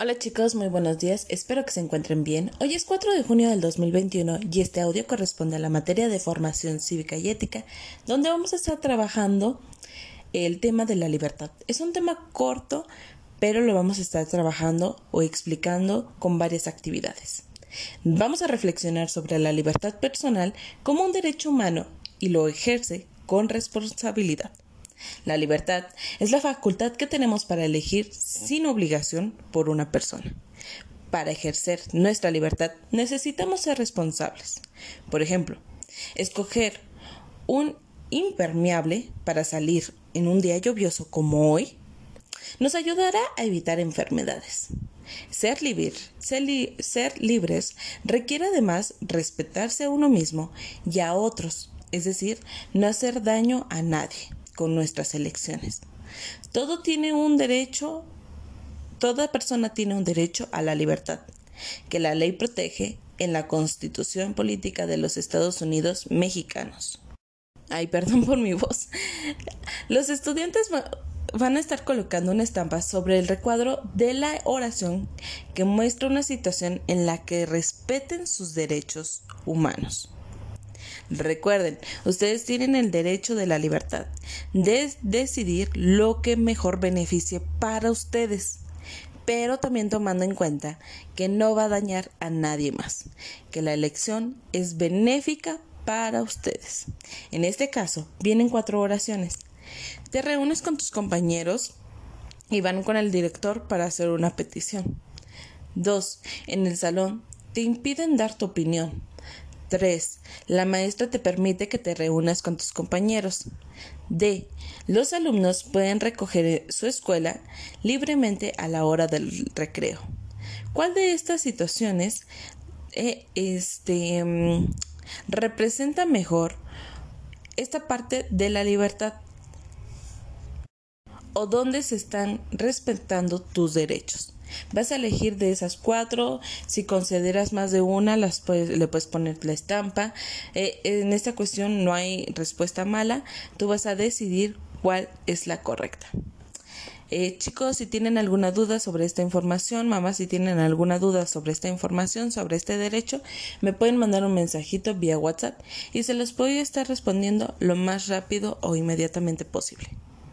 Hola chicos, muy buenos días, espero que se encuentren bien. Hoy es 4 de junio del 2021 y este audio corresponde a la materia de formación cívica y ética, donde vamos a estar trabajando el tema de la libertad. Es un tema corto, pero lo vamos a estar trabajando o explicando con varias actividades. Vamos a reflexionar sobre la libertad personal como un derecho humano y lo ejerce con responsabilidad. La libertad es la facultad que tenemos para elegir sin obligación por una persona. Para ejercer nuestra libertad necesitamos ser responsables. Por ejemplo, escoger un impermeable para salir en un día lluvioso como hoy nos ayudará a evitar enfermedades. Ser, ser, libres requiere además respetarse a uno mismo y a otros, es decir, no hacer daño a nadie con nuestras elecciones. Todo tiene un derecho, toda persona tiene un derecho a la libertad, que la ley protege en la Constitución Política de los Estados Unidos Mexicanos. Ay, perdón por mi voz. Los estudiantes van a estar colocando una estampa sobre el recuadro de la oración que muestra una situación en la que respeten sus derechos humanos. Recuerden, ustedes tienen el derecho de la libertad de decidir lo que mejor beneficie para ustedes, pero también tomando en cuenta que no va a dañar a nadie más, que la elección es benéfica para ustedes. En este caso, vienen cuatro oraciones. Te reúnes con tus compañeros y van con el director para hacer una petición. 2. En el salón te impiden dar tu opinión. 3. La maestra te permite que te reúnas con tus compañeros. D. Los alumnos pueden recoger su escuela libremente a la hora del recreo. ¿Cuál de estas situaciones eh, este, mm, representa mejor esta parte de la libertad? ¿O dónde se están respetando tus derechos? Vas a elegir de esas cuatro. Si consideras más de una, las le puedes poner la estampa. Eh, en esta cuestión no hay respuesta mala. Tú vas a decidir cuál es la correcta. Eh, chicos, si tienen alguna duda sobre esta información, mamá, si tienen alguna duda sobre esta información, sobre este derecho, me pueden mandar un mensajito vía WhatsApp y se los voy a estar respondiendo lo más rápido o inmediatamente posible.